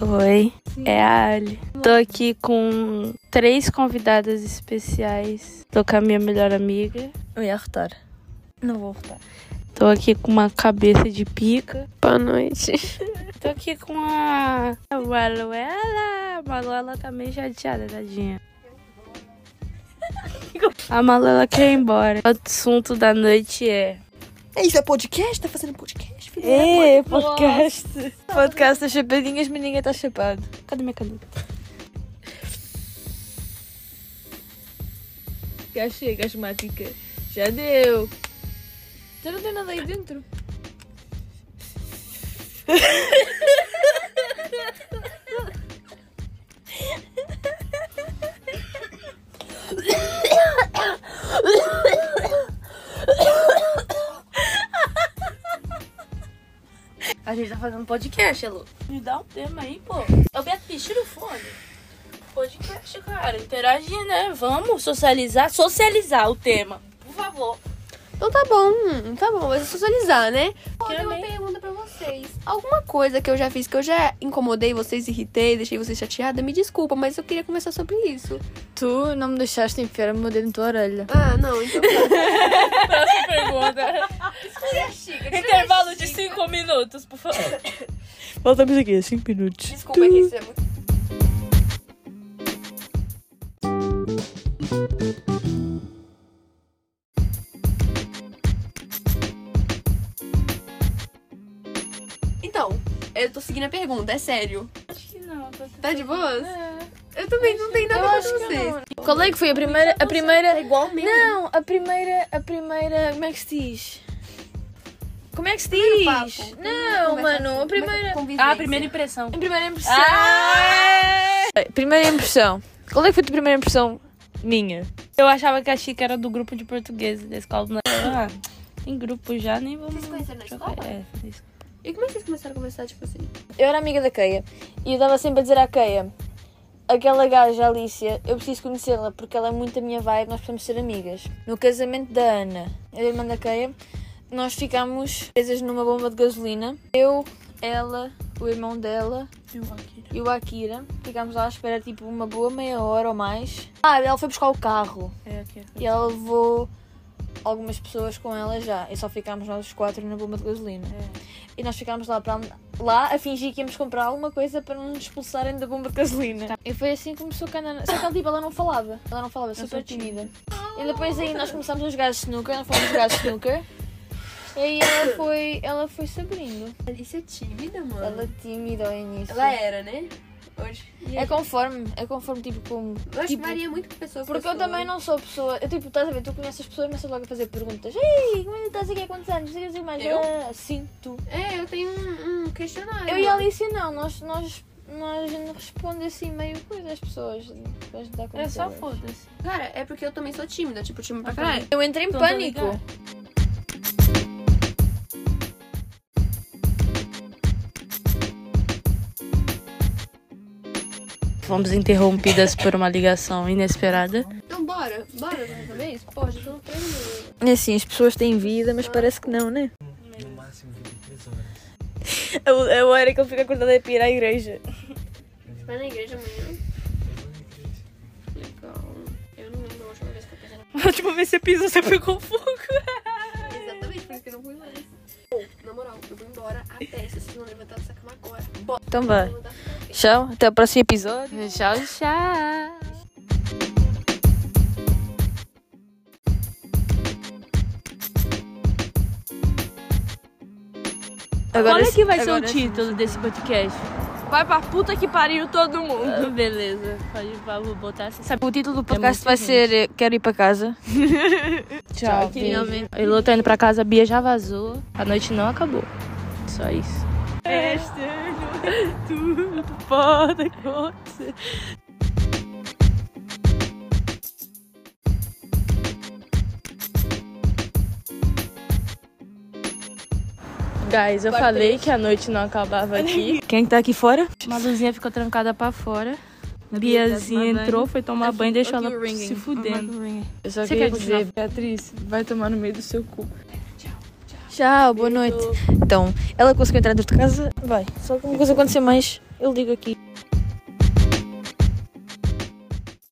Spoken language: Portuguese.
Oi, é a Ali. Tô aqui com três convidadas especiais. Tô com a minha melhor amiga. Eu ia rotar. Não vou rotar. Tô aqui com uma cabeça de pica. Boa noite. Tô aqui com a a Manuela. A Manuela tá meio chateada, tadinha. A Manuela quer ir embora. O assunto da noite é... É isso, é podcast? Tá fazendo podcast? filho? É, podcast. Podcast das chapadinhas, mas ninguém tá chapado. Cadê minha caneta? Já chega, asmática. Já deu. Já não tem nada aí dentro. gente tá fazendo podcast, Elu. Me dá um tema aí, pô. Ô, Beatriz, tira o fone. Podcast, cara. Interagir, né? Vamos socializar. Socializar o tema. Por favor. Então tá bom, tá bom, mas é socializar, né? Eu tenho uma pergunta pra vocês. Alguma coisa que eu já fiz que eu já incomodei vocês, irritei, deixei vocês chateada, me desculpa, mas eu queria conversar sobre isso. Tu não me deixaste enfiar o meu dedo na tua orelha. Ah, não, então. Próxima pergunta. Chica, Intervalo de 5 minutos, por favor. Voltamos aqui, 5 minutos. Desculpa, é que isso é muito. Então, eu tô seguindo a pergunta, é sério. Acho que não. Tô... Tá de boas? É. Eu também não tenho nada pra acho vocês. não. Qual é que foi a primeira. A primeira. É igual mesmo. Não, a primeira. A primeira. Como é que se diz? Como é que se Primeiro diz? papo. Não, mano, a primeira. Ah, primeira impressão. A primeira impressão. Ah! Primeira impressão. Qual é que foi a tua primeira impressão minha? Eu achava que a Chica era do grupo de português da escola do Ah, tem grupo já, nem vamos. Vocês conheceram na escola? É, na escola. E como é que vocês começaram a conversar, tipo assim? Eu era amiga da Keia e eu dava sempre a dizer à Keia: aquela gaja, a Alicia, eu preciso conhecê-la porque ela é muito a minha vibe, nós precisamos ser amigas. No casamento da Ana, a irmã da Keia, nós ficámos presas numa bomba de gasolina. Eu, ela, o irmão dela Eu aqui. e o Akira. Ficámos lá à espera tipo uma boa meia hora ou mais. Ah, ela foi buscar o carro É aqui. e ela levou algumas pessoas com ela já. E só ficámos nós os quatro na bomba de gasolina. E nós ficámos lá, para, lá a fingir que íamos comprar alguma coisa para não nos expulsarem da bomba de gasolina. E foi assim que começou a Cana. Só que ela, tipo, ela não falava. Ela não falava, super sou tímida. E depois aí nós começámos a jogar snooker, nós fomos jogar snooker. E aí ela foi, ela foi se abrindo. Isso é tímida, mano. Ela é tímida ao início. Ela era, né? Hoje. É conforme, é conforme tipo como. Eu acho tipo, que varia muito de pessoa pra Porque eu pessoa. também não sou pessoa. Eu tipo, estás a ver, tu conheces as pessoas e começas logo a fazer perguntas. Ei, como é que estás aqui há quantos anos? Não sei o que mais. Eu? Ah, sim, tu. É, eu tenho um, um questionário. Eu e a. Alicia não, nós, nós, nós respondemos assim meio coisa às pessoas. Ajudar com É só foda-se. Cara, é porque eu também sou tímida, tipo, tímida pra caralho. Eu entrei em tô pânico. Fomos interrompidas por uma ligação inesperada. Então bora, bora dessa vez? Pô, já tô no treino. É assim, as pessoas têm vida, mas parece que não, né? No máximo 23 horas. É o- É a hora que ele fica acordado a ir à igreja. Vai na igreja amanhã? Legal. Eu não lembro a última vez que eu pensei A última vez que você pisou, você pegou fogo. Exatamente, por isso que eu não fui mais. Pô, na moral, eu vou embora até se vocês não levantarem essa cama agora. Bora. Então vai. Tchau, até o próximo episódio. Tchau, tchau. Qual é que vai ser o agora título desse podcast? Vai pra puta que pariu todo mundo. Beleza, pode vou botar assim. Sabe, O título do É podcast muito vai gente. ser eh, Quero ir pra casa. tchau. beijo. finalmente- Elô tá indo pra casa, a Bia já vazou. A noite não acabou. Só isso. É tudo pode acontecer. Guys, eu falei que a noite não acabava aqui. Quem que tá aqui fora? Maluzinha ficou trancada pra fora. Biazinha entrou, foi tomar banho e deixou ela se fudendo. Eu só Você queria quer dizer? Beatriz, vai tomar no meio do seu cu. Tchau, boa noite. Então, ela conseguiu entrar dentro de casa, vai. Se alguma coisa acontecer mais, eu ligo aqui.